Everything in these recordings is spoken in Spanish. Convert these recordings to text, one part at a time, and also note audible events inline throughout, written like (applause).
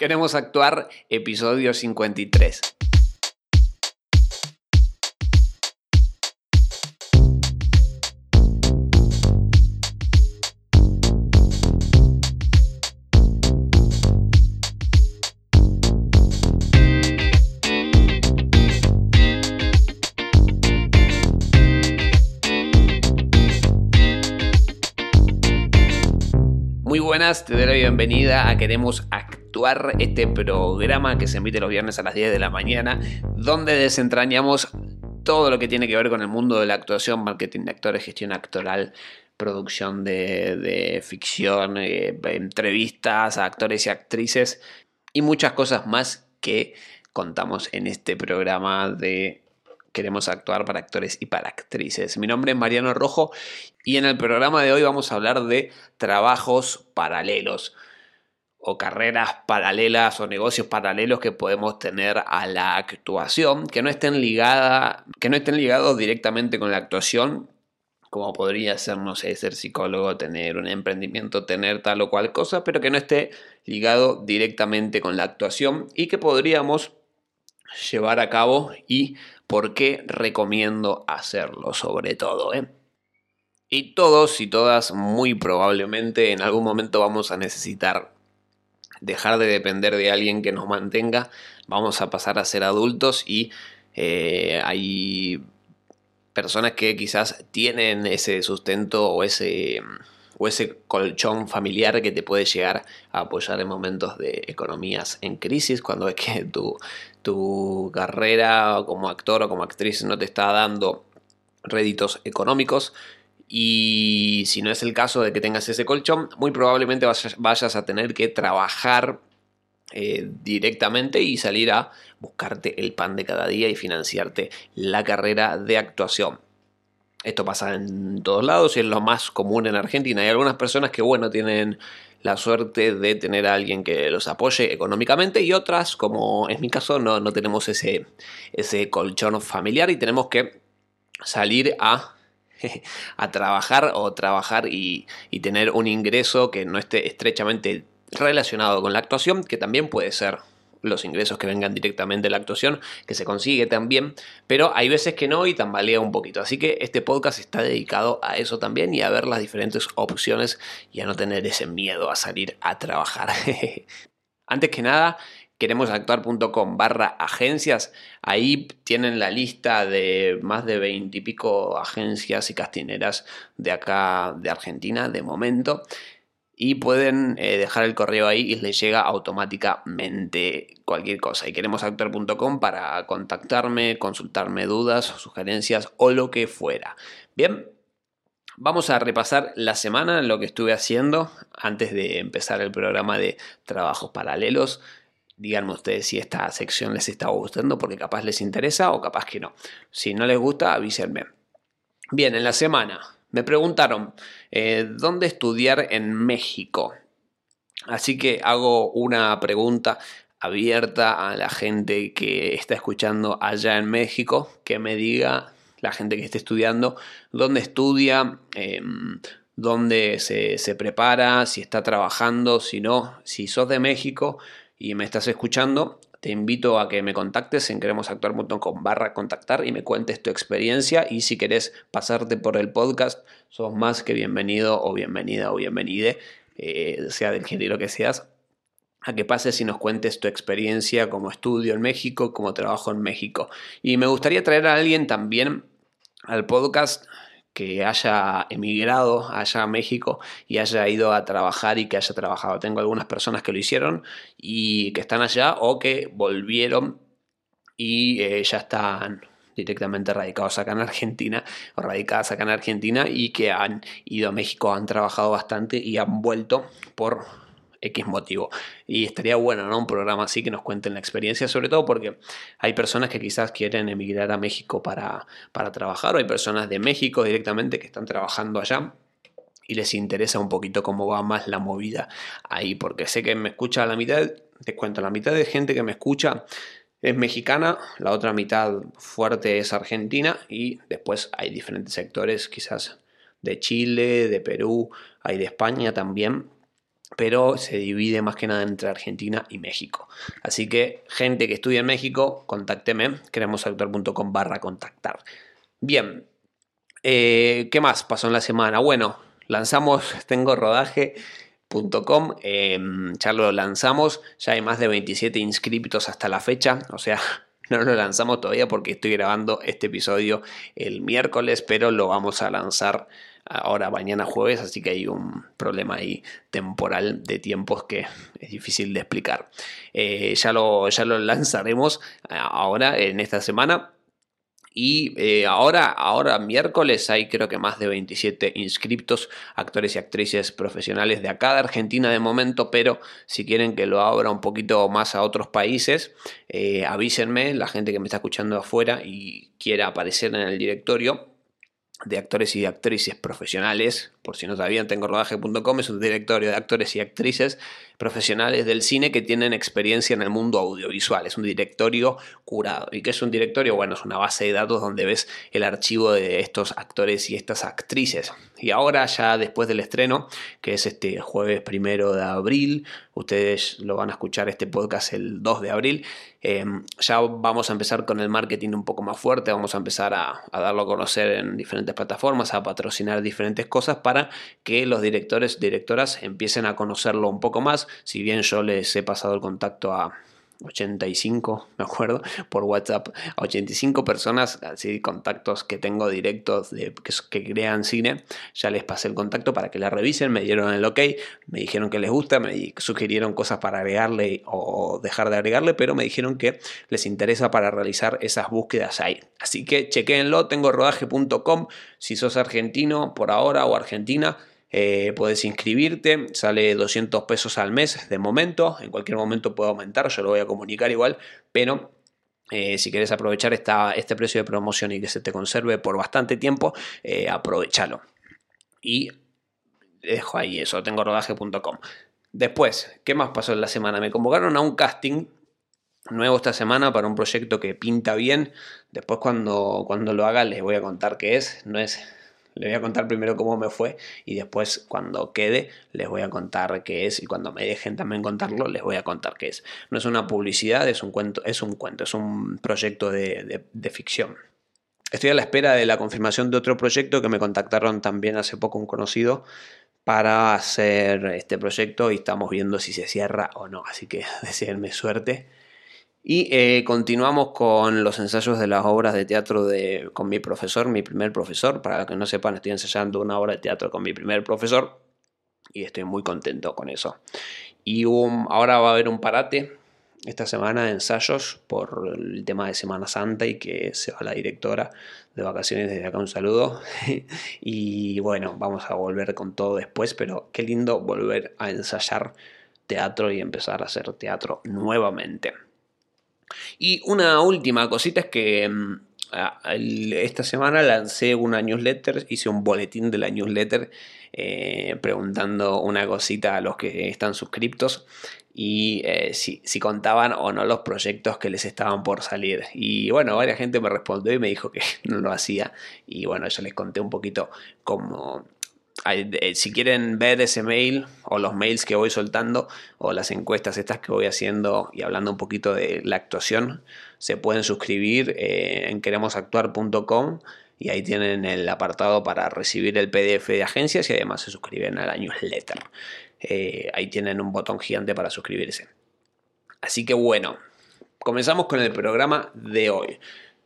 Queremos actuar, episodio 53. Muy buenas, te doy la bienvenida a Queremos Actuar, este programa que se emite los viernes a las 10 de la mañana, donde desentrañamos todo lo que tiene que ver con el mundo de la actuación, marketing de actores, gestión actoral, producción de, ficción, eh, entrevistas a actores y actrices y muchas cosas más que contamos en este programa de queremos actuar para actores y para actrices. Mi nombre es Mariano Rojo y en el programa de hoy vamos a hablar de trabajos paralelos o carreras paralelas o negocios paralelos que podemos tener a la actuación, que no estén ligada, que no estén ligados directamente con la actuación, como podría ser, no sé, ser psicólogo, tener un emprendimiento, tener tal o cual cosa, pero que no esté ligado directamente con la actuación y que podríamos llevar a cabo y por qué recomiendo hacerlo sobre todo. ¿eh? Y todos y todas muy probablemente en algún momento vamos a necesitar dejar de depender de alguien que nos mantenga, vamos a pasar a ser adultos y eh, hay personas que quizás tienen ese sustento o ese o ese colchón familiar que te puede llegar a apoyar en momentos de economías en crisis, cuando es que tu, tu carrera como actor o como actriz no te está dando réditos económicos. Y si no es el caso de que tengas ese colchón, muy probablemente vayas a tener que trabajar eh, directamente y salir a buscarte el pan de cada día y financiarte la carrera de actuación. Esto pasa en todos lados y es lo más común en Argentina. Hay algunas personas que, bueno, tienen la suerte de tener a alguien que los apoye económicamente y otras, como es mi caso, no, no tenemos ese, ese colchón familiar y tenemos que salir a, (laughs) a trabajar o trabajar y, y tener un ingreso que no esté estrechamente relacionado con la actuación, que también puede ser los ingresos que vengan directamente de la actuación, que se consigue también, pero hay veces que no y tambalea un poquito. Así que este podcast está dedicado a eso también y a ver las diferentes opciones y a no tener ese miedo a salir a trabajar. (laughs) Antes que nada, queremos actuar.com barra agencias. Ahí tienen la lista de más de 20 y pico agencias y castineras de acá de Argentina de momento y pueden eh, dejar el correo ahí y les llega automáticamente cualquier cosa. Y queremos actuar.com para contactarme, consultarme dudas, sugerencias o lo que fuera. Bien, vamos a repasar la semana, lo que estuve haciendo antes de empezar el programa de trabajos paralelos. Díganme ustedes si esta sección les está gustando porque capaz les interesa o capaz que no. Si no les gusta, avísenme. Bien, en la semana me preguntaron, eh, ¿dónde estudiar en México? Así que hago una pregunta abierta a la gente que está escuchando allá en México, que me diga la gente que esté estudiando, dónde estudia, em, dónde se, se, prepara, si está trabajando, si no, si sos de México y me estás escuchando, te invito a que me contactes en queremosactuar.com barra contactar y me cuentes tu experiencia y si querés pasarte por el podcast, sos más que bienvenido o bienvenida o bienvenide, eh, sea del género que seas, a que pases y nos cuentes tu experiencia como estudio en México, como trabajo en México. Y me gustaría traer a alguien también al podcast que haya emigrado allá a México y haya ido a trabajar y que haya trabajado. Tengo algunas personas que lo hicieron y que están allá o que volvieron y eh, ya están directamente radicados acá en Argentina o radicadas acá en Argentina y que han ido a México, han trabajado bastante y han vuelto por X motivo. Y estaría bueno, ¿no? Un programa así que nos cuenten la experiencia, sobre todo porque hay personas que quizás quieren emigrar a México para, para trabajar, o hay personas de México directamente que están trabajando allá y les interesa un poquito cómo va más la movida ahí, porque sé que me escucha la mitad, te cuento, la mitad de gente que me escucha es mexicana, la otra mitad fuerte es argentina y después hay diferentes sectores, quizás de Chile, de Perú, hay de España también pero se divide más que nada entre Argentina y México. Así que gente que estudia en México, contácteme, queremosactuar.com barra contactar. Bien, eh, ¿qué más pasó en la semana? Bueno, lanzamos (laughs) Tengo Rodaje.com, em, ya lo lanzamos, ya hay más de 27 inscriptos hasta la fecha, o sea, (laughs) no lo lanzamos todavía porque estoy grabando este episodio el miércoles, pero lo vamos a lanzar ahora mañana jueves, así que hay un problema ahí temporal de tiempos que es difícil de explicar. Eh, ya, lo, ya lo lanzaremos ahora en esta semana. Y eh, ahora, ahora miércoles hay creo que más de 27 inscriptos, actores y actrices profesionales de acá de Argentina de momento, pero si quieren que lo abra un poquito más a otros países, eh, avísenme, la gente que me está escuchando afuera y quiera aparecer en el directorio de actores y actrices profesionales, por si no sabían, tengo rodaje.com, es un directorio de actores y actrices profesionales del cine que tienen experiencia en el mundo audiovisual. Es un directorio curado. ¿Y qué es un directorio? Bueno, es una base de datos donde ves el archivo de estos actores y estas actrices. Y ahora ya después del estreno, que es este jueves primero de abril, ustedes lo van a escuchar este podcast el 2 de abril, eh, ya vamos a empezar con el marketing un poco más fuerte, vamos a empezar a, a darlo a conocer en diferentes plataformas, a patrocinar diferentes cosas para que los directores, directoras empiecen a conocerlo un poco más si bien yo les he pasado el contacto a 85, (laughs) me acuerdo, por WhatsApp, a 85 personas, así contactos que tengo directos que, crean cine, ya les pasé el contacto para que la revisen, me dieron el ok, me dijeron que les gusta, me sugirieron cosas para agregarle o dejar de agregarle, pero me dijeron que les interesa para realizar esas búsquedas ahí. Así que chequéenlo, tengo rodaje.com, si sos argentino por ahora o argentina, eh, puedes inscribirte, sale 200 pesos al mes de momento, en cualquier momento puede aumentar, yo lo voy a comunicar igual, pero eh, si quieres aprovechar esta, este precio de promoción y que se te conserve por bastante tiempo, eh, aprovechalo. Y dejo ahí eso, tengo rodaje.com. Después, ¿qué más pasó en la semana? Me convocaron a un casting nuevo esta semana para un proyecto que pinta bien. Después cuando, cuando lo haga les voy a contar qué es. No es les voy a contar primero cómo me fue y después cuando quede les voy a contar qué es y cuando me dejen también contarlo les voy a contar qué es. No es una publicidad, es un cuento, es un cuento, es un proyecto de, ficción. Estoy a la espera de la confirmación de otro proyecto que me contactaron también hace poco un conocido para hacer este proyecto y estamos viendo si se cierra o no. Así que (laughs) deseenme suerte. Y eh, continuamos con los ensayos de las obras de teatro de, con mi profesor, mi primer profesor. Para los que no sepan, estoy ensayando una obra de teatro con mi primer profesor y estoy muy contento con eso. Y ahora va a haber un parate esta semana de ensayos por el tema de Semana Santa y que se va la directora de vacaciones desde acá un saludo. (laughs) y bueno, vamos a volver con todo después, pero qué lindo volver a ensayar teatro y empezar a hacer teatro nuevamente. Y una última cosita es que mm, esta semana lancé una newsletter, hice un boletín de la newsletter eh, preguntando una cosita a los que están suscriptos y eh, si, si, contaban o no los proyectos que les estaban por salir. Y bueno, varias gente me respondió y me dijo que (laughs) no lo hacía. Y bueno, yo les conté un poquito cómo, si quieren ver ese mail o los mails que voy soltando o las encuestas estas que voy haciendo y hablando un poquito de la actuación, se pueden suscribir eh, en queremosactuar.com y ahí tienen el apartado para recibir el PDF de agencias y además se suscriben a la newsletter. Eh, ahí tienen un botón gigante para suscribirse. Así que bueno, comenzamos con el programa de hoy.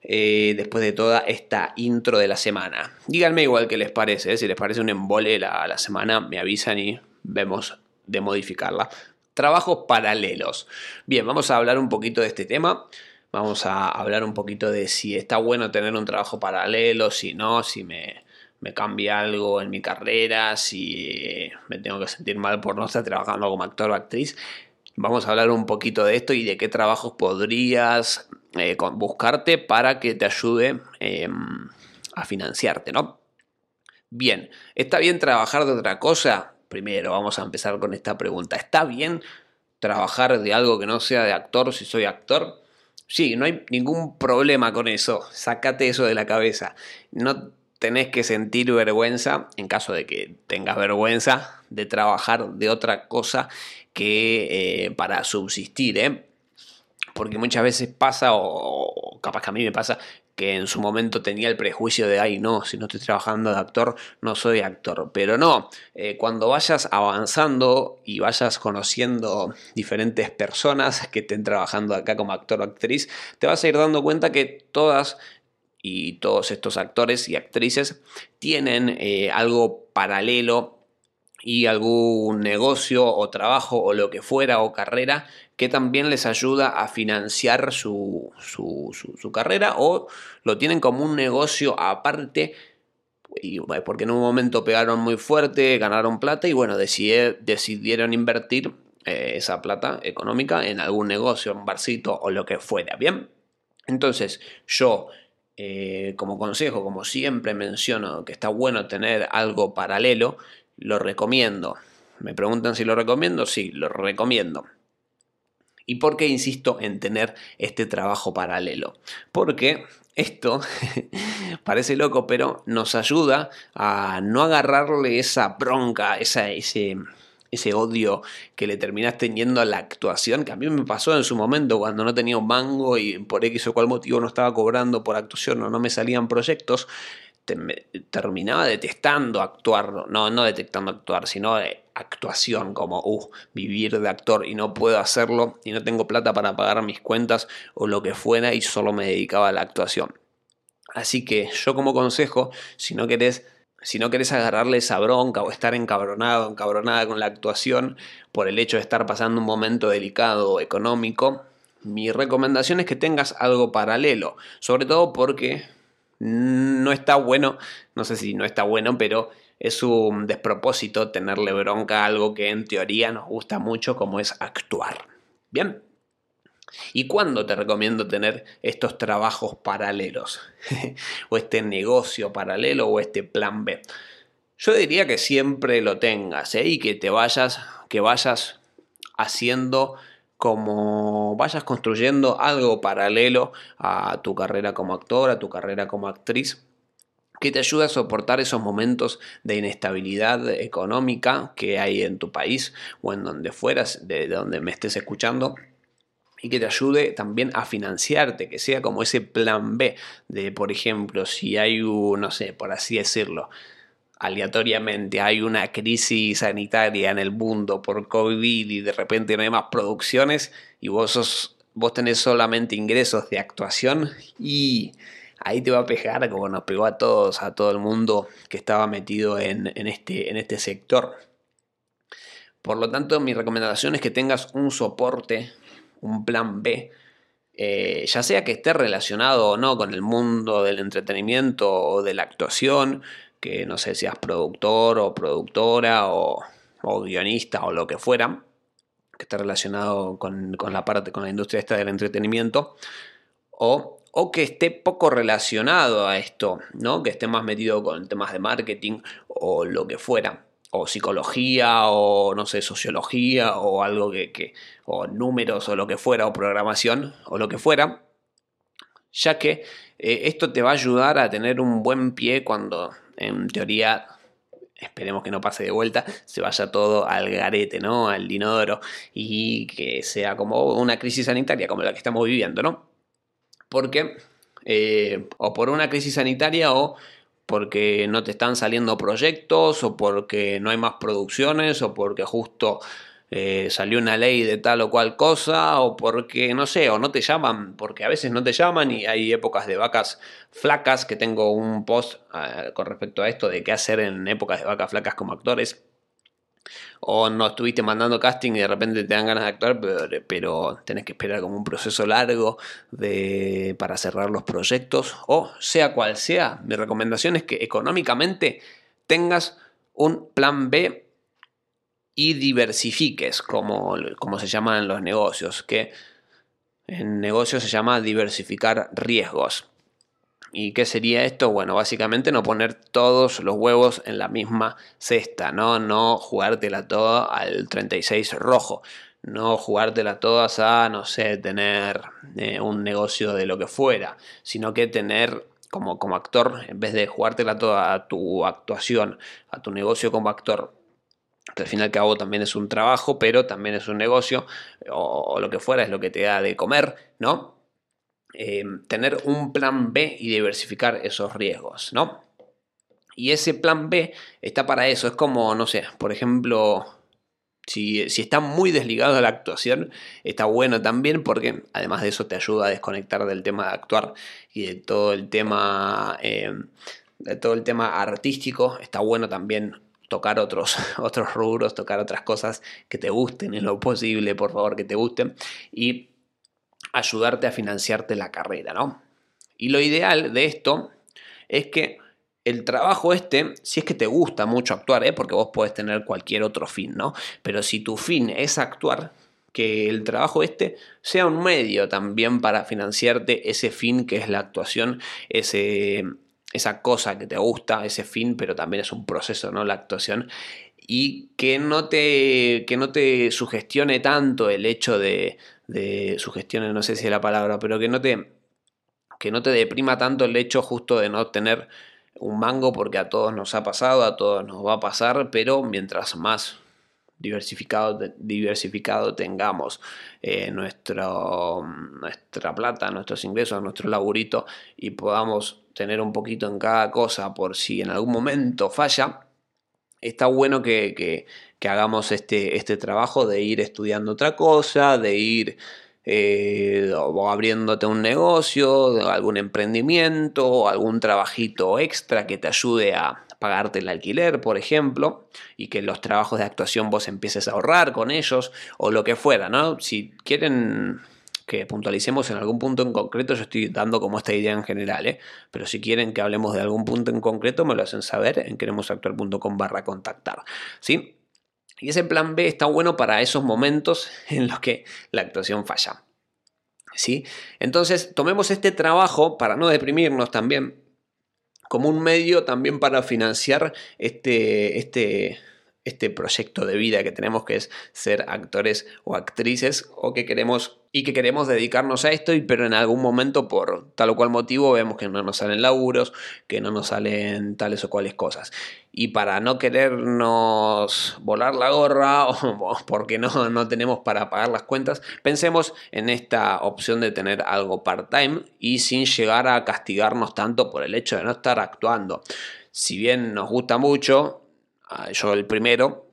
Eh, después de toda esta intro de la semana. Díganme igual que les parece, ¿eh? si les parece un embole la, la semana, me avisan y vemos de modificarla. Trabajos paralelos. Bien, vamos a hablar un poquito de este tema. Vamos a hablar un poquito de si está bueno tener un trabajo paralelo, si no, si me, me cambia algo en mi carrera, si me tengo que sentir mal por no estar trabajando como actor o actriz. Vamos a hablar un poquito de esto y de qué trabajos podrías eh, buscarte para que te ayude em, a financiarte, ¿no? Bien, ¿está bien trabajar de otra cosa? Primero, vamos a empezar con esta pregunta. ¿Está bien trabajar de algo que no sea de actor si soy actor? Sí, no hay ningún problema con eso. Sácate eso de la cabeza. No tenés que sentir vergüenza, en caso de que tengas vergüenza, de trabajar de otra cosa que eh, para subsistir, ¿eh? Porque muchas veces pasa, o capaz que a mí me pasa, que en su momento tenía el prejuicio de, ay, no, si no estoy trabajando de actor, no soy actor. Pero no, eh, cuando vayas avanzando y vayas conociendo diferentes personas que estén trabajando acá como actor o actriz, te vas a ir dando cuenta que todas y todos estos actores y actrices tienen eh, algo paralelo y algún negocio o trabajo o lo que fuera o carrera que también les ayuda a financiar su, su, carrera o lo tienen como un negocio aparte y, porque en un momento pegaron muy fuerte, ganaron plata y bueno, decidieron invertir eh, esa plata económica en algún negocio, un barcito o lo que fuera, ¿bien? Entonces yo eh, como consejo, como siempre menciono que está bueno tener algo paralelo, lo recomiendo. Me preguntan si lo recomiendo, sí, lo recomiendo. ¿Y por qué insisto en tener este trabajo paralelo? Porque esto (laughs) parece loco, pero nos ayuda a no agarrarle esa bronca, esa, ese, ese odio que le terminás teniendo a la actuación, que a mí me pasó en su momento cuando no tenía un mango y por X o cual motivo no estaba cobrando por actuación o no me salían proyectos, terminaba detestando actuar, no, no detectando actuar, sino de actuación, como, uh, vivir de actor y no puedo hacerlo y no tengo plata para pagar mis cuentas o lo que fuera y solo me dedicaba a la actuación. Así que yo como consejo, si no querés, si no querés agarrarle esa bronca o estar encabronado, encabronada con la actuación por el hecho de estar pasando un momento delicado económico, mi recomendación es que tengas algo paralelo, sobre todo porque no está bueno, no sé si no está bueno, pero es un despropósito tenerle bronca a algo que en teoría nos gusta mucho como es actuar. Bien. ¿Y cuándo te recomiendo tener estos trabajos paralelos? (laughs) o este negocio paralelo o este plan B. Yo diría que siempre lo tengas ¿eh? y que te vayas, que vayas haciendo como vayas construyendo algo paralelo a tu carrera como actor, a tu carrera como actriz, que te ayude a soportar esos momentos de inestabilidad económica que hay en tu país o en donde fueras, de donde me estés escuchando y que te ayude también a financiarte, que sea como ese plan B de, por ejemplo, si hay un, no sé, por así decirlo, aleatoriamente hay una crisis sanitaria en el mundo por COVID y de repente no hay más producciones y vos, vos tenés solamente ingresos de actuación y ahí te va a pegar como nos pegó a todos, a todo el mundo que estaba metido en, este, en este sector. Por lo tanto, mi recomendación es que tengas un soporte, un plan B, eh, ya sea que esté relacionado o no con el mundo del entretenimiento o de la actuación, que no sé, seas productor o productora o, guionista o lo que fuera, que esté relacionado con, la parte, con la industria esta del entretenimiento, o, o, que esté poco relacionado a esto, ¿no? Que esté más metido con temas de marketing o lo que fuera, o psicología, o no sé, sociología, o algo que, o números, o lo que fuera, o programación, o lo que fuera, ya que eh, esto te va a ayudar a tener un buen pie cuando en teoría esperemos que no pase de vuelta, se vaya todo al garete, ¿no? Al dinodoro y que sea como una crisis sanitaria como la que estamos viviendo, ¿no? Porque, eh, o por una crisis sanitaria o porque no te están saliendo proyectos o porque no hay más producciones o porque justo eh, salió una ley de tal o cual cosa, o porque, no sé, o no te llaman, porque a veces no te llaman y hay épocas de vacas flacas, que tengo un post ah, con respecto a esto de qué hacer en épocas de vacas flacas como actores. O no estuviste mandando casting y de repente te dan ganas de actuar, pero, tenés que esperar como un proceso largo de, para cerrar los proyectos. O sea cual sea, mi recomendación es que económicamente tengas un plan B y diversifiques, como, como se llaman los negocios, que en negocios se llama diversificar riesgos. ¿Y qué sería esto? Bueno, básicamente no poner todos los huevos en la misma cesta, ¿no? No jugártela toda al 36 rojo, no jugártela todas a, no sé, tener eh, un negocio de lo que fuera, sino que tener como, como actor, en vez de jugártela toda a tu actuación, a tu negocio como actor, al fin y al cabo también es un trabajo, pero también es un negocio, o, lo que fuera, es lo que te da de comer, ¿no? Eh, tener un plan B y diversificar esos riesgos, ¿no? Y ese plan B está para eso, es como, no sé, por ejemplo, si, si está muy desligado de la actuación, está bueno también porque además de eso te ayuda a desconectar del tema de actuar y de todo el tema, eh, de todo el tema artístico, está bueno también tocar otros, (laughs) otros rubros, tocar otras cosas que te gusten en lo posible, por favor, que te gusten, y ayudarte a financiarte la carrera, ¿no? Y lo ideal de esto es que el trabajo este, si es que te gusta mucho actuar, ¿eh? porque vos podés tener cualquier otro fin, ¿no? Pero si tu fin es actuar, que el trabajo este sea un medio también para financiarte ese fin que es la actuación, ese, esa cosa que te gusta, ese fin, pero también es un proceso, ¿no? La actuación. Y que no te, que no te sugestione tanto el hecho de, de sugestione, no sé si es la palabra, pero que no te, que no te deprima tanto el hecho justo de no tener un mango, porque a todos nos ha pasado, a todos nos va a pasar, pero mientras más diversificado, diversificado tengamos eh, nuestro, nuestra plata, nuestros ingresos, nuestro laburito y podamos tener un poquito en cada cosa por si en algún momento falla, está bueno que, hagamos este, este trabajo de ir estudiando otra cosa, de ir eh, o abriéndote un negocio, algún emprendimiento, algún trabajito extra que te ayude a pagarte el alquiler, por ejemplo, y que los trabajos de actuación vos empieces a ahorrar con ellos, o lo que fuera, ¿no? Si quieren que puntualicemos en algún punto en concreto, yo estoy dando como esta idea en general, ¿eh? pero si quieren que hablemos de algún punto en concreto, me lo hacen saber en queremosactuar.com barra contactar, ¿sí? Y ese plan B está bueno para esos momentos (laughs) en los que la actuación falla. ¿Sí? Entonces, tomemos este trabajo para no deprimirnos también como un medio también para financiar este, este, este proyecto de vida que tenemos que es ser actores o actrices o que queremos y que queremos dedicarnos a esto, pero en algún momento por tal o cual motivo vemos que no nos salen laburos, que no nos salen tales o cuales cosas. Y para no querernos volar la gorra (laughs) o porque no, no tenemos para pagar las cuentas, pensemos en esta opción de tener algo part-time y sin llegar a castigarnos tanto por el hecho de no estar actuando. Si bien nos gusta mucho, ah, yo el primero,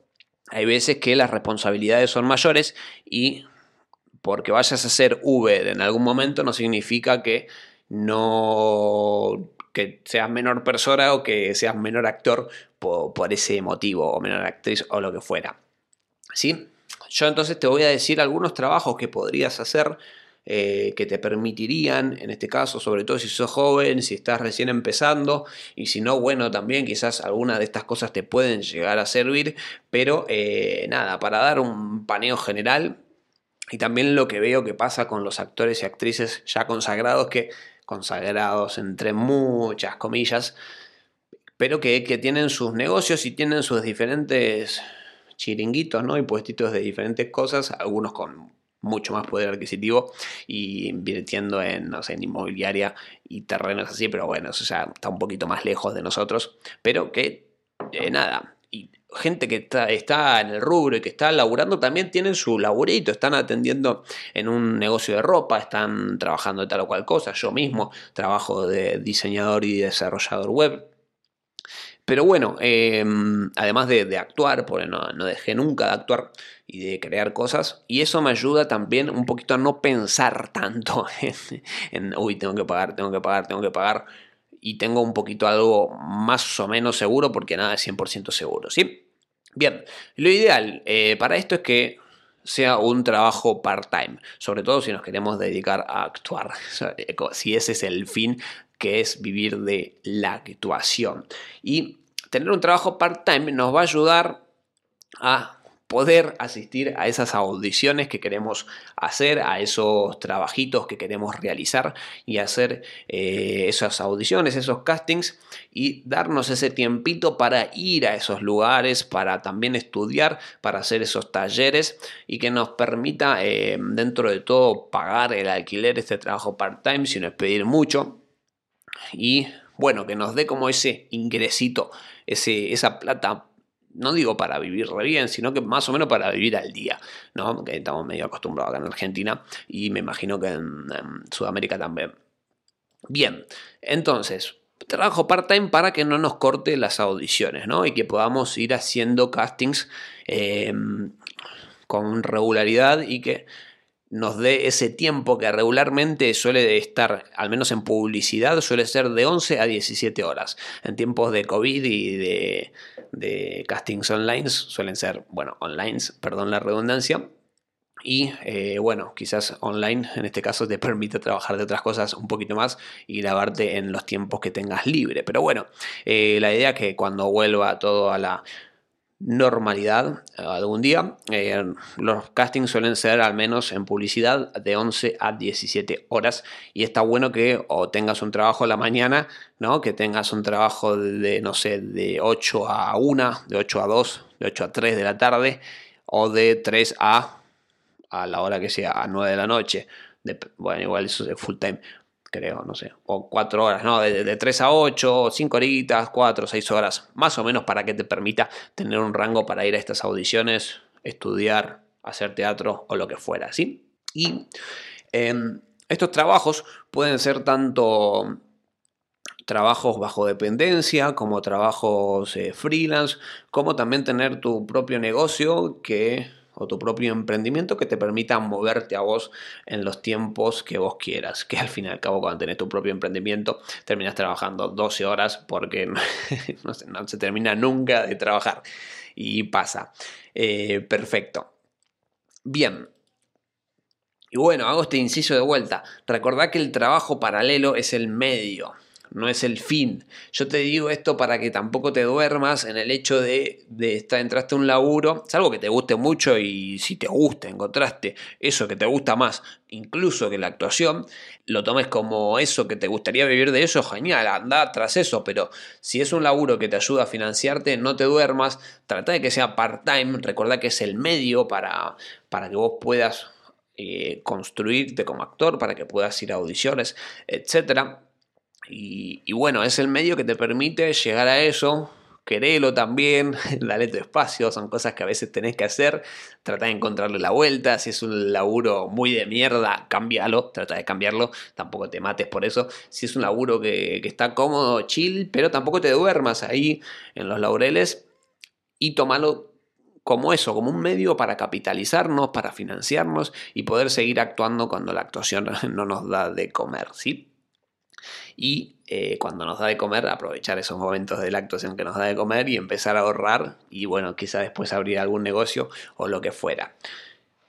hay veces que las responsabilidades son mayores y porque vayas a ser Uber en algún momento no significa que no que seas menor persona o que seas menor actor por, ese motivo o menor actriz o lo que fuera. ¿Sí? Yo entonces te voy a decir algunos trabajos que podrías hacer eh, que te permitirían, en este caso, sobre todo si sos joven, si estás recién empezando, y si no, bueno, también quizás algunas de estas cosas te pueden llegar a servir, pero eh, nada, para dar un paneo general, y también lo que veo que pasa con los actores y actrices ya consagrados, que consagrados entre muchas comillas, pero que, tienen sus negocios y tienen sus diferentes chiringuitos, ¿no? Y puestitos de diferentes cosas, algunos con mucho más poder adquisitivo y invirtiendo en, no sé, en inmobiliaria y terrenos así, pero bueno, eso ya está un poquito más lejos de nosotros, pero que, eh, nada, gente que está, está, en el rubro y que está laburando también tienen su laburito, están atendiendo en un negocio de ropa, están trabajando de tal o cual cosa. Yo mismo trabajo de diseñador y desarrollador web. Pero bueno, em, además de, actuar, porque no, dejé nunca de actuar y de crear cosas, y eso me ayuda también un poquito a no pensar tanto (laughs) en, en uy, tengo que pagar, tengo que pagar, tengo que pagar y tengo un poquito algo más o menos seguro porque nada es 100% seguro, ¿sí? Bien, lo ideal eh, para esto es que sea un trabajo part-time, sobre todo si nos queremos dedicar a actuar, (laughs) si ese es el fin que es vivir de la actuación. Y tener un trabajo part-time nos va a ayudar a poder asistir a esas audiciones que queremos hacer, a esos trabajitos que queremos realizar y hacer eh, esas audiciones, esos castings y darnos ese tiempito para ir a esos lugares, para también estudiar, para hacer esos talleres y que nos permita eh, dentro de todo pagar el alquiler, este trabajo part-time, si no pedir mucho y bueno, que nos dé como ese ingresito, ese, esa plata no digo para vivir re bien, sino que más o menos para vivir al día, ¿no? Que estamos medio acostumbrados acá en Argentina y me imagino que en, Sudamérica también. Bien, entonces, trabajo part-time para que no nos corte las audiciones, ¿no? Y que podamos ir haciendo castings eh, con regularidad y que nos dé ese tiempo que regularmente suele estar, al menos en publicidad, suele ser de 11 a 17 horas. En tiempos de COVID y de, de castings online suelen ser, bueno, online, perdón la redundancia. Y eh, bueno, quizás online en este caso te permite trabajar de otras cosas un poquito más y grabarte en los tiempos que tengas libre. Pero bueno, eh, la idea es que cuando vuelva todo a la normalidad algún día. Eh, los castings suelen ser al menos en publicidad de 11 a 17 horas y está bueno que o tengas un trabajo a la mañana, ¿no? que tengas un trabajo de, no sé, de 8 a 1, de 8 a 2, de 8 a 3 de la tarde o de 3 a a la hora que sea, a 9 de la noche. bueno, igual eso es full time creo, no sé, o cuatro horas, ¿no? De, 3 a 8, 5 horitas, 4, 6 horas, más o menos para que te permita tener un rango para ir a estas audiciones, estudiar, hacer teatro o lo que fuera, ¿sí? Y em, estos trabajos pueden ser tanto trabajos bajo dependencia, como trabajos eh, freelance, como también tener tu propio negocio que o tu propio emprendimiento que te permita moverte a vos en los tiempos que vos quieras. Que al fin y al cabo, cuando tenés tu propio emprendimiento, terminas trabajando 12 horas porque (laughs) no, se, termina nunca de trabajar. Y pasa. Eh, perfecto. Bien, y bueno, hago este inciso de vuelta. Recordad que el trabajo paralelo es el medio no es el fin. Yo te digo esto para que tampoco te duermas en el hecho de, de estar, entraste a un laburo, es algo que te guste mucho y si te gusta, encontraste eso que te gusta más, incluso que la actuación, lo tomes como eso que te gustaría vivir de eso, genial, anda tras eso, pero si es un laburo que te ayuda a financiarte, no te duermas, trata de que sea part-time, recuerda que es el medio para, para que vos puedas eh, construirte como actor, para que puedas ir a audiciones, etcétera y, bueno, es el medio que te permite llegar a eso, querelo también, (laughs) dale tu espacio, son cosas que a veces tenés que hacer, trata de encontrarle la vuelta, si es un laburo muy de mierda, cámbialo, trata de cambiarlo, tampoco te mates por eso, si es un laburo que, que está cómodo, chill, pero tampoco te duermas ahí en los laureles y tómalo como eso, como un medio para capitalizarnos, para financiarnos y poder seguir actuando cuando la actuación (laughs) no nos da de comer, ¿sí? Y eh, cuando nos da de comer aprovechar esos momentos de actuación que nos da de comer y empezar a ahorrar y bueno, quizá después abrir algún negocio o lo que fuera.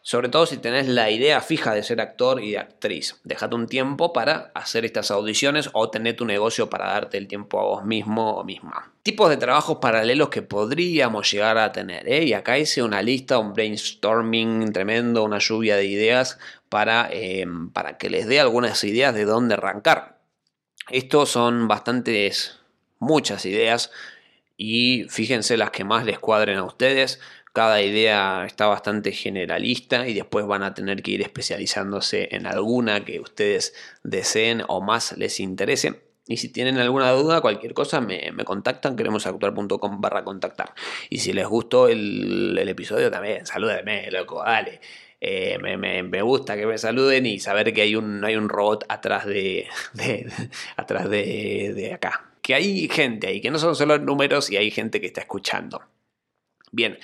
Sobre todo si tenés la idea fija de ser actor y actriz. Déjate un tiempo para hacer estas audiciones o tener tu negocio para darte el tiempo a vos mismo o misma. Tipos de trabajos paralelos que podríamos llegar a tener. ¿eh? Y acá hice una lista, un brainstorming tremendo, una lluvia de ideas para, eh, para que les dé algunas ideas de dónde arrancar. Estos son bastantes, muchas ideas y fíjense las que más les cuadren a ustedes. Cada idea está bastante generalista y después van a tener que ir especializándose en alguna que ustedes deseen o más les interese. Y si tienen alguna duda, cualquier cosa, me, contactan, queremosactuar.com barra contactar. Y si les gustó el, el episodio también, salúdenme, loco, dale. Eh, me, gusta que me saluden y saber que hay un, hay un robot atrás de, (laughs) atrás de, acá. Que hay gente ahí, que no son solo números y hay gente que está escuchando. Bien,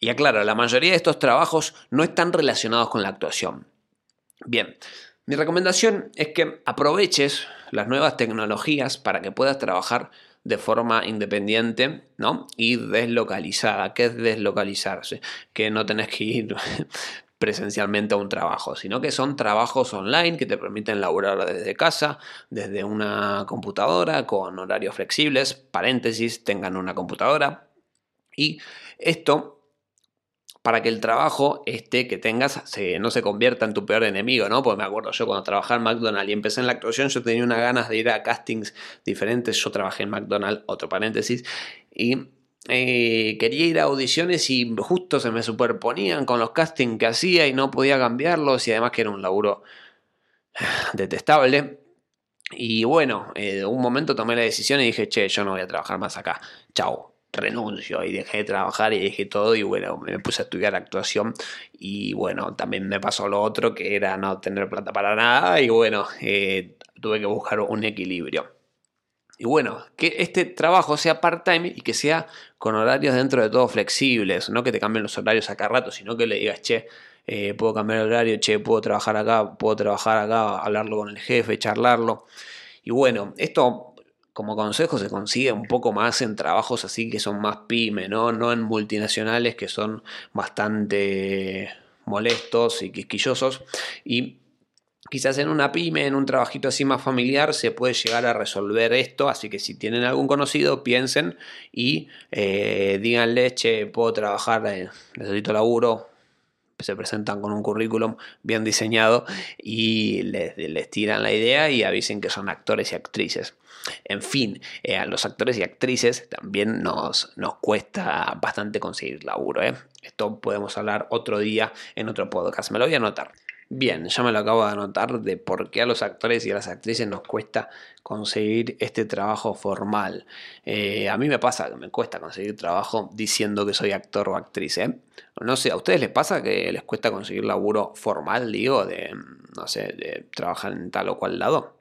y aclaro, la mayoría de estos trabajos no están relacionados con la actuación. Bien, mi recomendación es que aproveches las nuevas tecnologías para que puedas trabajar de forma independiente ¿no? y deslocalizada. ¿Qué es deslocalizarse? Que no tenés que ir presencialmente a un trabajo, sino que son trabajos online que te permiten laburar desde casa, desde una computadora, con horarios flexibles, paréntesis, tengan una computadora. Y esto para que el trabajo este que tengas no se convierta en tu peor enemigo, ¿no? Pues me acuerdo yo cuando trabajaba en McDonald's y empecé en la actuación, yo tenía unas ganas de ir a castings diferentes, yo trabajé en McDonald's, otro paréntesis, y eh, quería ir a audiciones y justo se me superponían con los castings que hacía y no podía cambiarlos y además que era un laburo (sighs) detestable. Y bueno, eh, un momento tomé la decisión y dije, che, yo no voy a trabajar más acá. Chao, renuncio y dejé de trabajar y dejé todo y bueno, me puse a estudiar actuación y bueno, también me pasó lo otro que era no tener plata para nada y bueno, eh, tuve que buscar un equilibrio. Y bueno, que este trabajo sea part-time y que sea con horarios dentro de todo flexibles, no que te cambien los horarios a cada rato, sino que le digas, che, eh, puedo cambiar el horario, che, puedo trabajar acá, puedo trabajar acá, hablarlo con el jefe, charlarlo. Y bueno, esto como consejo se consigue un poco más en trabajos así que son más pyme, ¿no? No en multinacionales que son bastante molestos y quisquillosos. Y Quizás en una pyme, en un trabajito así más familiar, se puede llegar a resolver esto. Así que si tienen algún conocido, piensen y eh, díganle, che, puedo trabajar, eh, necesito laburo. Se presentan con un currículum bien diseñado y les, tiran la idea y avisen que son actores y actrices. En fin, eh, a los actores y actrices también nos, nos cuesta bastante conseguir laburo. Esto podemos hablar otro día en otro podcast. Me lo voy a anotar. Bien, ya me lo acabo de anotar de por qué a los actores y a las actrices nos cuesta conseguir este trabajo formal. Eh, a mí me pasa que me cuesta conseguir trabajo diciendo que soy actor o actriz. ¿eh? No sé, ¿a ustedes les pasa que les cuesta conseguir laburo formal, digo, de, no sé, de trabajar en tal o cual lado?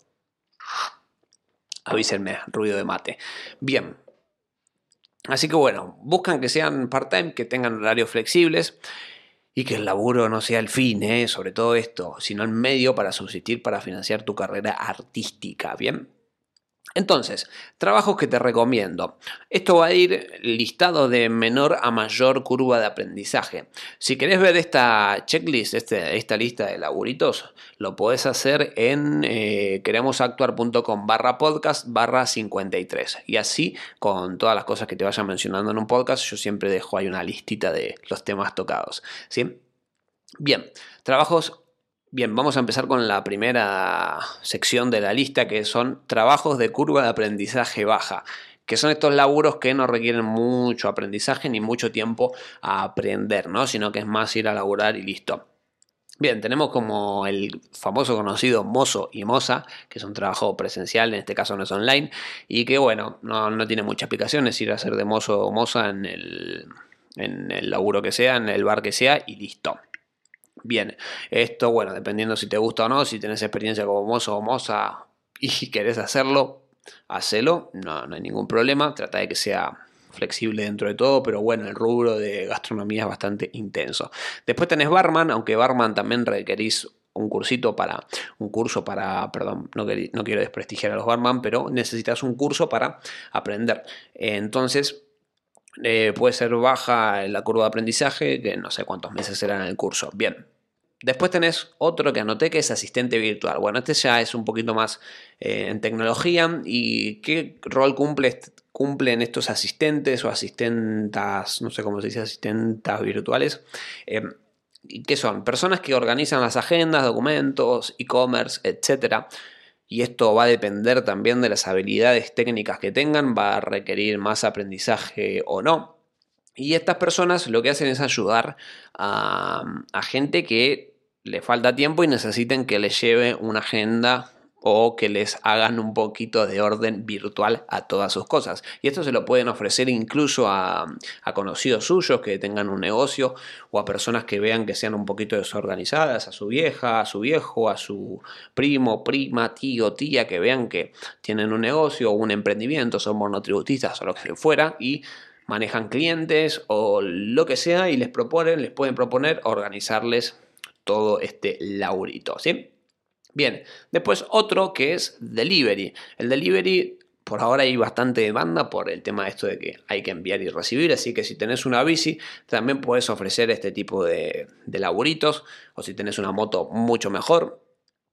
Avísenme, ruido de mate. Bien. Así que bueno, buscan que sean part-time, que tengan horarios flexibles y que el laburo no sea el fin, ¿eh? sobre todo esto, sino el medio para subsistir, para financiar tu carrera artística, ¿bien? Entonces, trabajos que te recomiendo. Esto va a ir listado de menor a mayor curva de aprendizaje. Si querés ver esta checklist, este, esta lista de laburitos, lo podés hacer en eh, queremosactuar.com barra podcast barra 53. Y así, con todas las cosas que te vayan mencionando en un podcast, yo siempre dejo ahí una listita de los temas tocados. ¿sí? Bien, trabajos Bien, vamos a empezar con la primera sección de la lista que son trabajos de curva de aprendizaje baja, que son estos laburos que no requieren mucho aprendizaje ni mucho tiempo a aprender, ¿no? sino que es más ir a laburar y listo. Bien, tenemos como el famoso conocido mozo y moza, que es un trabajo presencial, en este caso no es online, y que bueno, no, tiene mucha aplicación, es ir a hacer de mozo o moza en el, en el laburo que sea, en el bar que sea, y listo. Bien, esto, bueno, dependiendo si te gusta o no, si tenés experiencia como mozo o moza y (laughs) querés hacerlo, hacelo, no, no hay ningún problema, trata de que sea flexible dentro de todo, pero bueno, el rubro de gastronomía es bastante intenso. Después tenés barman, aunque barman también requerís un cursito para, un curso para, perdón, no, no quiero desprestigiar a los barman, pero necesitas un curso para aprender. Entonces, eh, puede ser baja la curva de aprendizaje, que no sé cuántos meses será en el curso. Bien. Después tenés otro que anoté que es asistente virtual. Bueno, este ya es un poquito más eh, en tecnología. ¿Y qué rol cumple, cumplen estos asistentes o asistentas, no sé cómo se dice, asistentas virtuales? Eh, ¿Qué son? Personas que organizan las agendas, documentos, e-commerce, etcétera y esto va a depender también de las habilidades técnicas que tengan, va a requerir más aprendizaje o no. Y estas personas lo que hacen es ayudar a, gente que le falta tiempo y necesiten que les lleve una agenda o que les hagan un poquito de orden virtual a todas sus cosas. Y esto se lo pueden ofrecer incluso a, conocidos suyos que tengan un negocio o a personas que vean que sean un poquito desorganizadas, a su vieja, a su viejo, a su primo, prima, tío, tía, que vean que tienen un negocio o un emprendimiento, son monotributistas o lo que fuera y manejan clientes o lo que sea y les proponen, les pueden proponer organizarles todo este laurito, ¿sí? Bien, después otro que es delivery. El delivery por ahora hay bastante demanda por el tema de esto de que hay que enviar y recibir, así que si tenés una bici también puedes ofrecer este tipo de, de laburitos o si tenés una moto mucho mejor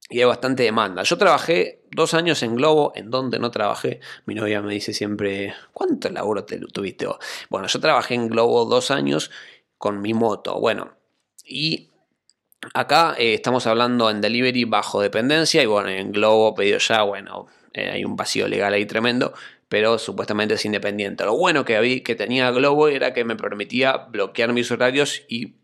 y hay bastante demanda. Yo trabajé dos años en Globo, en donde no trabajé. Mi novia me dice siempre, ¿cuánto laburo te tuviste vos? Bueno, yo trabajé en Globo dos años con mi moto. Bueno, y Acá eh, estamos hablando en delivery bajo dependencia y bueno, en Globo pedido ya, bueno, eh, hay un vacío legal ahí tremendo, pero supuestamente es independiente. Lo bueno que, había, que tenía Globo era que me permitía bloquear mis horarios y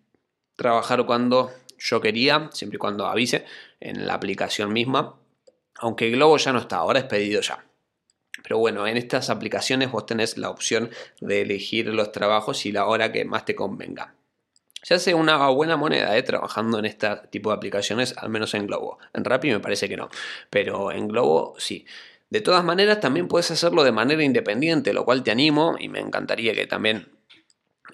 trabajar cuando yo quería, siempre y cuando avise en la aplicación misma. Aunque Globo ya no está, ahora es pedido ya. Pero bueno, en estas aplicaciones vos tenés la opción de elegir los trabajos y la hora que más te convenga. Se hace una buena moneda ¿eh? trabajando en este tipo de aplicaciones, al menos en Globo. En Rappi me parece que no, pero en Globo sí. De todas maneras, también puedes hacerlo de manera independiente, lo cual te animo y me encantaría que también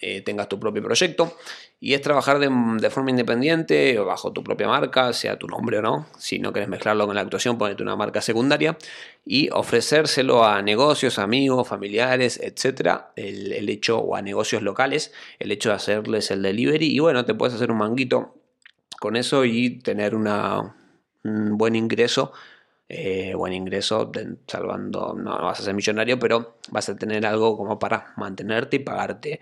eh, tengas tu propio proyecto. Y es trabajar de, forma independiente o bajo tu propia marca, sea tu nombre o no. Si no quieres mezclarlo con la actuación, ponete una marca secundaria y ofrecérselo a negocios, amigos, familiares, etcétera. El, hecho, o a negocios locales, el hecho de hacerles el delivery. Y bueno, te puedes hacer un manguito con eso y tener una, un buen ingreso eh, buen ingreso, salvando, no vas a ser millonario, pero vas a tener algo como para mantenerte y pagarte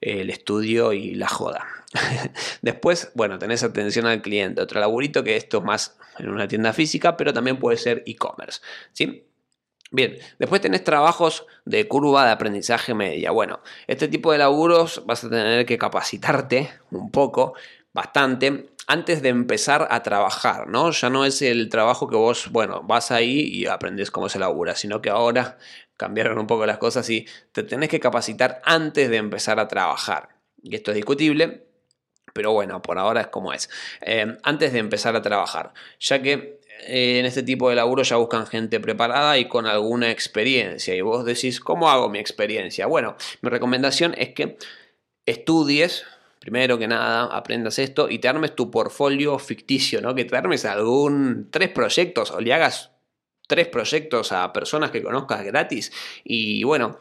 el estudio y la joda. (laughs) Después, bueno, tenés atención al cliente, otro laburito que esto es más en una tienda física, pero también puede ser e-commerce, ¿sí? Bien, después tenés trabajos de curva de aprendizaje media. Bueno, este tipo de laburos vas a tener que capacitarte un poco, bastante, antes de empezar a trabajar, ¿no? Ya no es el trabajo que vos, bueno, vas ahí y aprendes cómo se labura, sino que ahora cambiaron un poco las cosas y te tenés que capacitar antes de empezar a trabajar. Y esto es discutible, pero bueno, por ahora es como es. Eh, antes de empezar a trabajar, ya que eh, en este tipo de laburo ya buscan gente preparada y con alguna experiencia. Y vos decís, ¿cómo hago mi experiencia? Bueno, mi recomendación es que estudies. Primero que nada, aprendas esto y te armes tu portfolio ficticio, ¿no? Que te armes algún tres proyectos o le hagas tres proyectos a personas que conozcas gratis y bueno,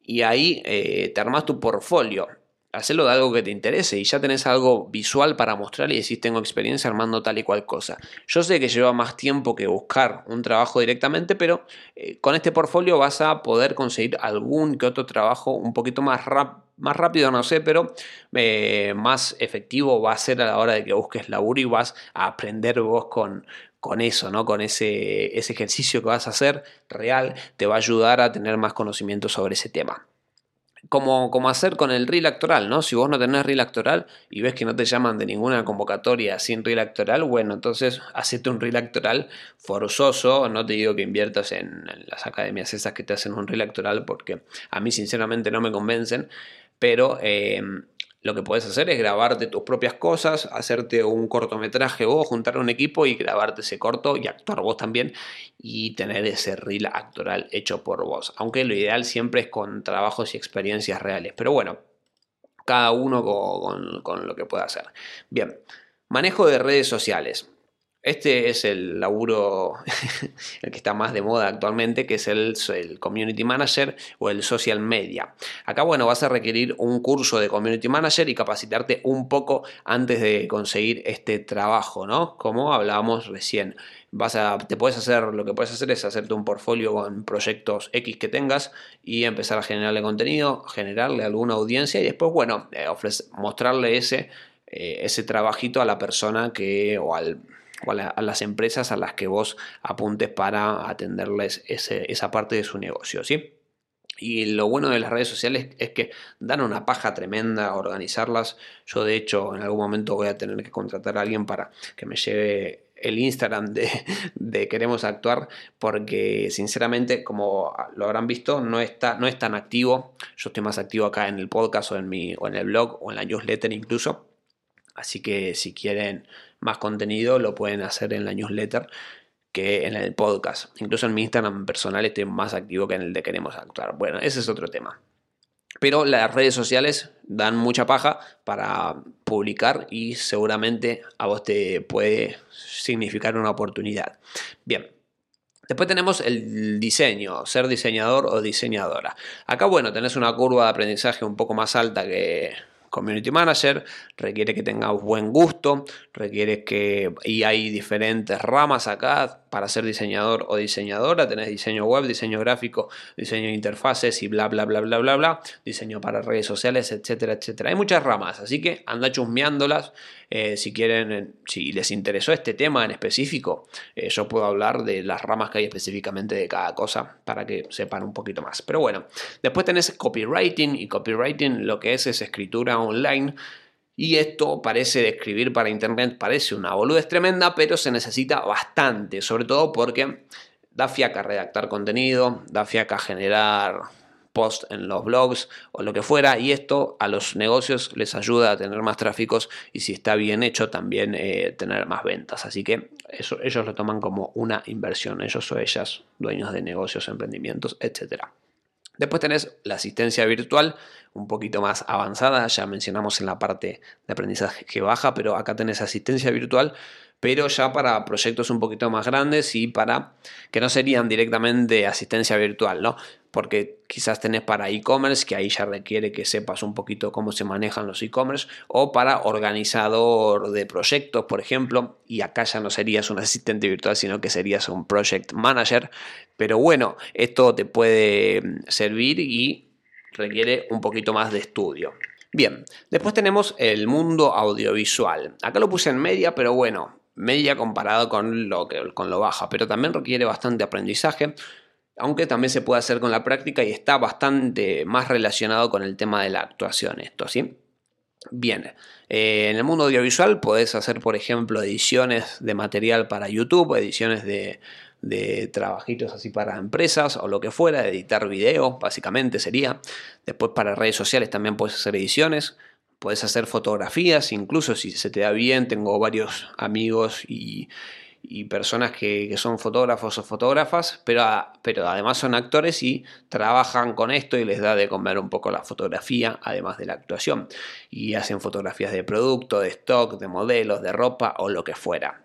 y ahí eh, te armas tu portfolio. Hacelo de algo que te interese y ya tenés algo visual para mostrar y decís tengo experiencia armando tal y cual cosa. Yo sé que lleva más tiempo que buscar un trabajo directamente, pero eh, con este portfolio vas a poder conseguir algún que otro trabajo un poquito más rápido más rápido no sé, pero eh, más efectivo va a ser a la hora de que busques laburo y vas a aprender vos con, con eso, ¿no? Con ese, ese ejercicio que vas a hacer real, te va a ayudar a tener más conocimiento sobre ese tema. Como, hacer con el reel actoral, ¿no? Si vos no tenés reel actoral y ves que no te llaman de ninguna convocatoria sin reel actoral, bueno, entonces hacete un reel actoral forzoso. No te digo que inviertas en, las academias esas que te hacen un reel actoral porque a mí sinceramente no me convencen, pero eh, lo que puedes hacer es grabarte tus propias cosas, hacerte un cortometraje o juntar un equipo y grabarte ese corto y actuar vos también y tener ese reel actoral hecho por vos. Aunque lo ideal siempre es con trabajos y experiencias reales. Pero bueno, cada uno con, con lo que pueda hacer. Bien, manejo de redes sociales. Este es el laburo, (laughs) el que está más de moda actualmente, que es el, Community Manager o el Social Media. Acá, bueno, vas a requerir un curso de Community Manager y capacitarte un poco antes de conseguir este trabajo, ¿no? Como hablábamos recién. Vas a, te puedes hacer, lo que puedes hacer es hacerte un portfolio con proyectos X que tengas y empezar a generarle contenido, generarle alguna audiencia y después, bueno, eh, mostrarle ese, eh, ese trabajito a la persona que, o al a, las empresas a las que vos apuntes para atenderles esa parte de su negocio, ¿sí? Y lo bueno de las redes sociales es que dan una paja tremenda organizarlas. Yo de hecho en algún momento voy a tener que contratar a alguien para que me lleve el Instagram (laughs) de, Queremos Actuar porque sinceramente como lo habrán visto no, está, no es tan activo. Yo estoy más activo acá en el podcast o en, mi, o en el blog o en la newsletter incluso. Así que si quieren más contenido lo pueden hacer en la newsletter que en el podcast. Incluso en mi Instagram personal estoy más activo que en el de Queremos Actuar. Bueno, ese es otro tema. Pero las redes sociales dan mucha paja para publicar y seguramente a vos te puede significar una oportunidad. Bien, Después tenemos el diseño, ser diseñador o diseñadora. Acá, bueno, tenés una curva de aprendizaje un poco más alta que, community manager, requiere que tengas buen gusto, requiere que, y hay diferentes ramas acá para ser diseñador o diseñadora, tenés diseño web, diseño gráfico, diseño de interfaces y bla, bla, bla, bla, bla, bla, diseño para redes sociales, etcétera, etcétera. Hay muchas ramas, así que anda chusmeándolas eh, si quieren, si les interesó este tema en específico, eh, yo puedo hablar de las ramas que hay específicamente de cada cosa para que sepan un poquito más. Pero bueno, después tenés copywriting y copywriting lo que es es escritura online Y esto parece de escribir para internet, parece una boludez tremenda, pero se necesita bastante, sobre todo porque da fiaca redactar contenido, da fiaca generar post en los blogs o lo que fuera y esto a los negocios les ayuda a tener más tráficos y si está bien hecho también eh, tener más ventas. Así que eso, ellos lo toman como una inversión ellos o ellas dueños de negocios emprendimientos etcétera Después tenés la asistencia virtual, un poquito más avanzada, ya mencionamos en la parte de aprendizaje que baja, pero acá tenés asistencia virtual pero ya para proyectos un poquito más grandes y para que no serían directamente asistencia virtual, ¿no? Porque quizás tenés para e-commerce, que ahí ya requiere que sepas un poquito cómo se manejan los e-commerce, o para organizador de proyectos, por ejemplo, y acá ya no serías un (laughs) asistente virtual, sino que serías un project manager. Pero bueno, esto te puede servir y requiere un poquito más de estudio. Bien, después tenemos el mundo audiovisual. Acá lo puse en media, pero bueno, media comparado con lo, con lo baja, pero también requiere bastante aprendizaje, aunque también se puede hacer con la práctica y está bastante más relacionado con el tema de la actuación esto, ¿sí? Bien, eh, en el mundo audiovisual podés hacer, por ejemplo, ediciones de material para YouTube, ediciones de, trabajitos así para empresas o lo que fuera, editar video, básicamente sería. Después para redes sociales también puedes hacer ediciones puedes hacer fotografías, incluso si se te da bien, tengo varios amigos y, personas que, son fotógrafos o fotógrafas, pero, pero además son actores y trabajan con esto y les da de comer un poco la fotografía, además de la actuación. Y hacen fotografías de producto, de stock, de modelos, de ropa o lo que fuera.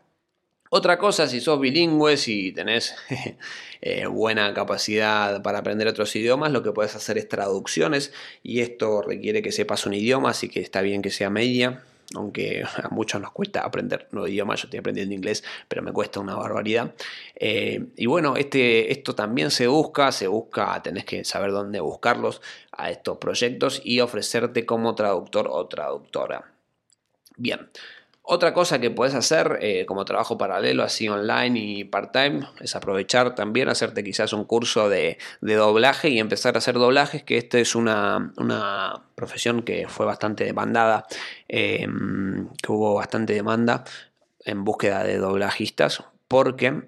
Otra cosa, si sos bilingüe, si tenés (laughs) eh, buena capacidad para aprender otros idiomas, lo que puedes hacer es traducciones y esto requiere que sepas un idioma, así que está bien que sea media, aunque (laughs) a muchos nos cuesta aprender nuevos idiomas, yo estoy aprendiendo inglés, pero me cuesta una barbaridad. Eh, y bueno, este, esto también se busca, se busca, tenés que saber dónde buscarlos a estos proyectos y ofrecerte como traductor o traductora. Bien. Otra cosa que puedes hacer eh, como trabajo paralelo, así online y part-time, es aprovechar también, hacerte quizás un curso de, doblaje y empezar a hacer doblajes, que esta es una, profesión que fue bastante demandada, em, que hubo bastante demanda en búsqueda de doblajistas, porque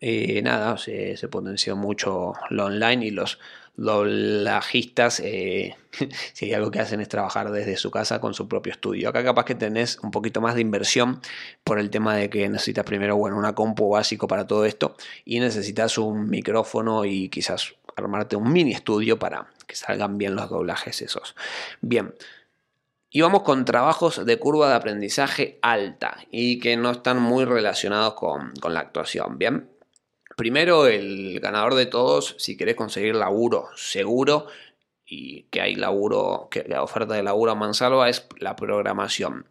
eh, nada, se, se potenció mucho lo online y los doblajistas, eh, (laughs) si hay algo que hacen es trabajar desde su casa con su propio estudio. Acá capaz que tenés un poquito más de inversión por el tema de que necesitas primero, bueno, una compu básico para todo esto y necesitas un micrófono y quizás armarte un mini estudio para que salgan bien los doblajes esos. Bien. Y vamos con trabajos de curva de aprendizaje alta y que no están muy relacionados con, con la actuación. Bien. Primero, el ganador de todos, si querés conseguir laburo seguro y que hay laburo, que la oferta de laburo a mansalva es la programación.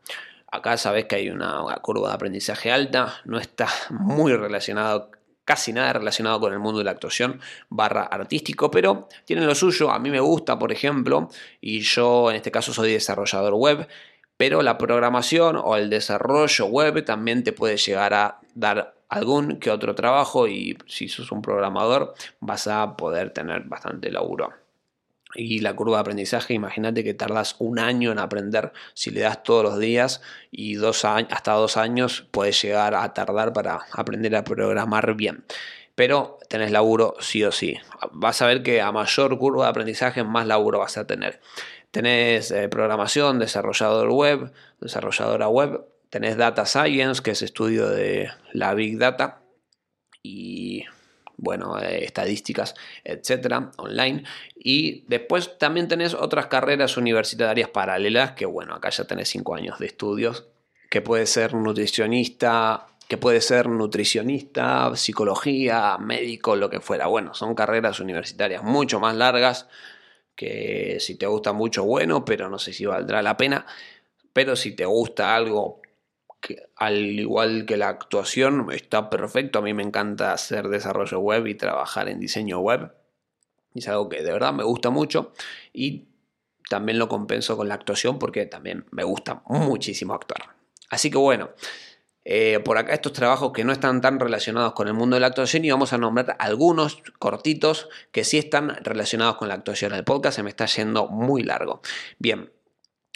Acá sabes que hay una, curva de aprendizaje alta, no está muy relacionado casi nada relacionado con el mundo de la actuación barra artístico, pero tiene lo suyo, a mí me gusta, por ejemplo, y yo en este caso soy desarrollador web, pero la programación o el desarrollo web también te puede llegar a dar algún que otro trabajo y si sos un programador vas a poder tener bastante laburo. Y la curva de aprendizaje, imagínate que tardas un año en aprender si le das todos los días y dos hasta dos años puedes llegar a tardar para aprender a programar bien. Pero tenés laburo sí o sí. Vas a ver que a mayor curva de aprendizaje más laburo vas a tener. Tenés eh, programación, desarrollador web, desarrolladora web, tenés Data Science, que es estudio de la Big Data y, bueno, eh, estadísticas, etcétera, online. Y después también tenés otras carreras universitarias paralelas, que, bueno, acá ya tenés cinco años de estudios, que puede ser nutricionista, que puede ser nutricionista, psicología, médico, lo que fuera. Bueno, son carreras universitarias mucho más largas que si te gusta mucho, bueno, pero no sé si valdrá la pena. Pero si te gusta algo al igual que la actuación, está perfecto. A mí me encanta hacer desarrollo web y trabajar en diseño web. Es algo que de verdad me gusta mucho y también lo compenso con la actuación porque también me gusta muchísimo actuar. Así que bueno, eh, por acá estos trabajos que no están tan relacionados con el mundo de la actuación y vamos a nombrar algunos cortitos que sí están relacionados con la actuación. El podcast se me está yendo muy largo. Bien,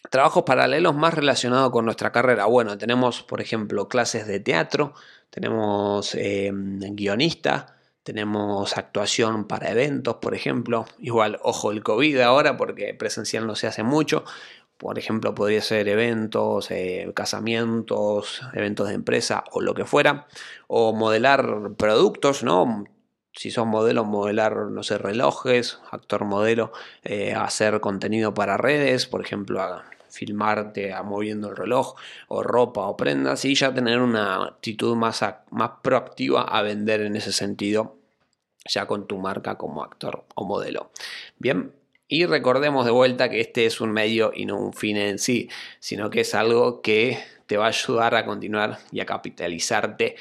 Trabajos paralelos más relacionados con nuestra carrera. Bueno, tenemos, por ejemplo, clases de teatro, tenemos eh, guionista, tenemos actuación para eventos, por ejemplo. Igual, ojo el COVID ahora porque presencial no se hace mucho. Por ejemplo, podría ser eventos, eh, casamientos, eventos de empresa o lo que fuera. O modelar productos, ¿no? Si son modelos, modelar, no sé, relojes, actor modelo, eh, hacer contenido para redes, por ejemplo, filmarte a moviendo el reloj o ropa o prendas y ya tener una actitud más, más proactiva a vender en ese sentido ya con tu marca como actor o modelo. Bien, y recordemos de vuelta que este es un medio y no un fin en sí, sino que es algo que te va a ayudar a continuar y a capitalizarte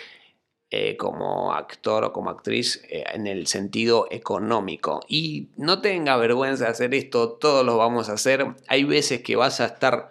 eh, como actor o como actriz eh, en el sentido económico. Y no tenga vergüenza de hacer esto, todos lo vamos a hacer. Hay veces que vas a estar...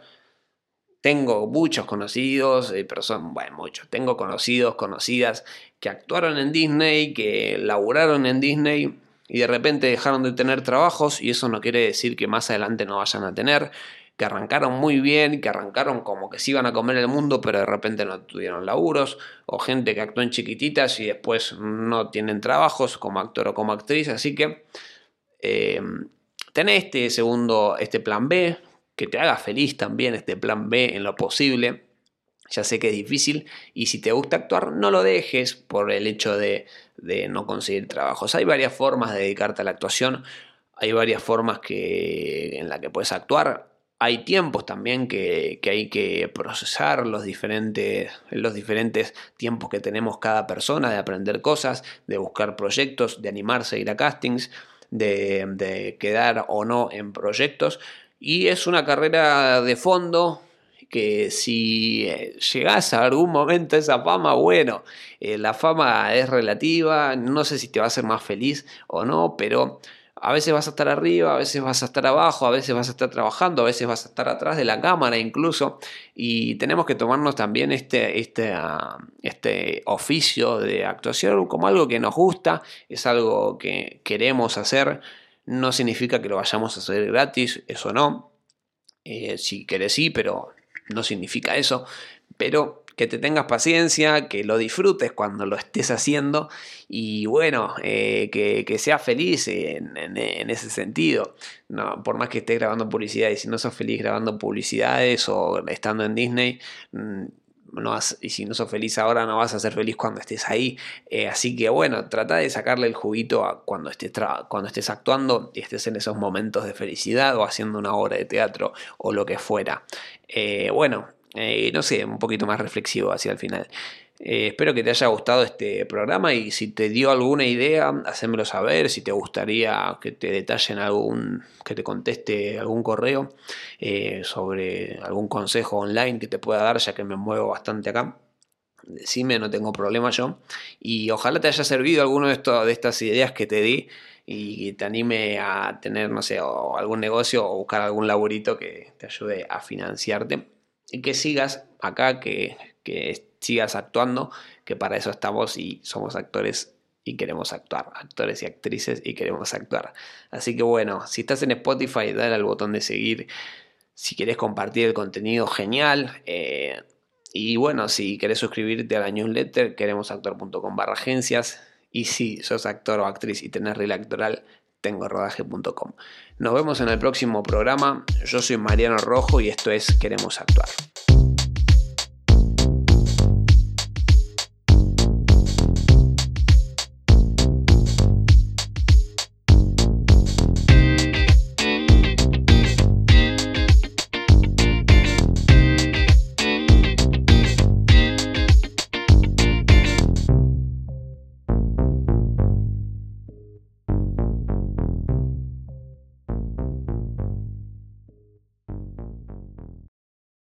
Tengo muchos conocidos, eh, pero son, bueno, muchos. Tengo conocidos, conocidas que actuaron en Disney, que laburaron en Disney y de repente dejaron de tener trabajos y eso no quiere decir que más adelante no vayan a tener que arrancaron muy bien, que arrancaron como que se iban a comer el mundo, pero de repente no tuvieron laburos, o gente que actuó en chiquititas y después no tienen trabajos como actor o como actriz, así que eh, este segundo, este plan B, que te haga feliz también este plan B en lo posible. Ya sé que es difícil y si te gusta actuar, no lo dejes por el hecho de, de no conseguir trabajos. Hay varias formas de dedicarte a la actuación, hay varias formas que, en las que puedes actuar hay tiempos también que, hay que procesar, los diferentes, los diferentes tiempos que tenemos cada persona de aprender cosas, de buscar proyectos, de animarse a ir a castings, de, quedar o no en proyectos. Y es una carrera de fondo que si eh, llegas a algún momento a esa fama, bueno, eh, la fama es relativa, no sé si te va a hacer más feliz o no, pero a veces vas a estar arriba, a veces vas a estar abajo, a veces vas a estar trabajando, a veces vas a estar atrás de la cámara incluso. Y tenemos que tomarnos también este, este, ah, este oficio de actuación como algo que nos gusta, es algo que queremos hacer. No significa que lo vayamos a hacer gratis, eso no. Eh, si querés sí, pero no significa eso. Pero que te tengas paciencia, que lo disfrutes cuando lo estés haciendo y bueno, eh, que, que, seas feliz en, ese sentido. No, por más que estés grabando publicidad y si no sos feliz grabando publicidades o estando en Disney, mm, no y si no sos feliz ahora, no vas a ser feliz cuando estés ahí. Eh, así que bueno, trata de sacarle el juguito a cuando, estés cuando estés actuando y estés en esos momentos de felicidad o haciendo una obra de teatro o lo que fuera. Eh, bueno, eh, no sé, un poquito más reflexivo hacia el final. Eh, espero que te haya gustado este programa y si te dio alguna idea, hacémelo saber. Si te gustaría que te detallen algún, que te conteste algún correo eh, sobre algún consejo online que te pueda dar, ya que me muevo bastante acá. Decime, no tengo problema yo. Y ojalá te haya servido alguno de, esto, de estas ideas que te di y te anime a tener, no sé, algún negocio o buscar algún laburito que te ayude a financiarte y que sigas acá, que, sigas actuando, que para eso estamos y somos actores y queremos actuar, actores y actrices y queremos actuar. Así que bueno, si estás en Spotify, dale al botón de seguir. Si quieres compartir el contenido, genial. Eh, y bueno, si quieres suscribirte a la newsletter, queremosactor.com barra agencias. Y si sos actor o actriz y tenés reel actoral, tengo rodaje.com. Nos vemos en el próximo programa. Yo soy Mariano Rojo y esto es Queremos Actuar.